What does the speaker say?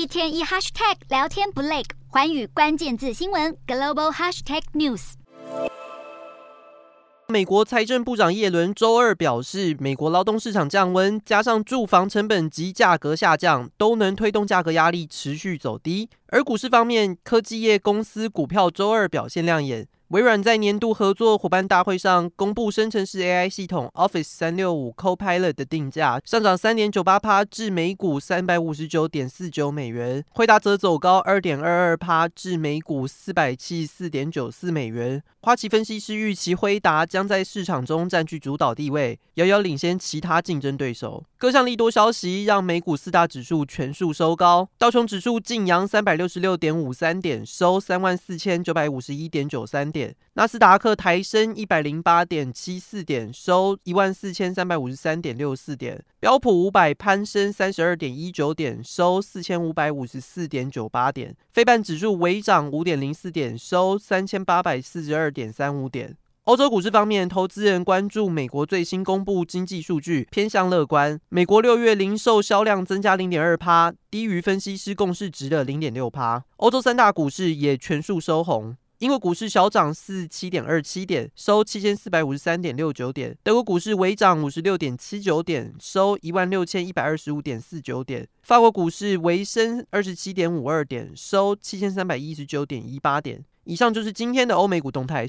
一天一 hashtag 聊天不累，寰宇关键字新闻 global hashtag news。美国财政部长耶伦周二表示，美国劳动市场降温，加上住房成本及价格下降，都能推动价格压力持续走低。而股市方面，科技业公司股票周二表现亮眼。微软在年度合作伙伴大会上公布生成式 AI 系统 Office 三六五 Copilot 的定价上涨三点九八趴至每股三百五十九点四九美元，辉达则走高二点二二趴至每股四百七十四点九四美元。花旗分析师预期辉达将在市场中占据主导地位，遥遥领先其他竞争对手。各项利多消息让美股四大指数全数收高，道琼指数劲扬三百六十六点五三点，收三万四千九百五十一点九三点。纳斯达克抬升一百零八点七四点，收一万四千三百五十三点六四点。标普五百攀升三十二点一九点，收四千五百五十四点九八点。非半指数微涨五点零四点，收三千八百四十二点三五点。欧洲股市方面，投资人关注美国最新公布经济数据，偏向乐观。美国六月零售销量增加零点二趴，低于分析师共识值的零点六趴。欧洲三大股市也全数收红。英国股市小涨四七点二七点，收七千四百五十三点六九点；德国股市微涨五十六点七九点，收一万六千一百二十五点四九点；法国股市微升二十七点五二点，收七千三百一十九点一八点。以上就是今天的欧美股动态。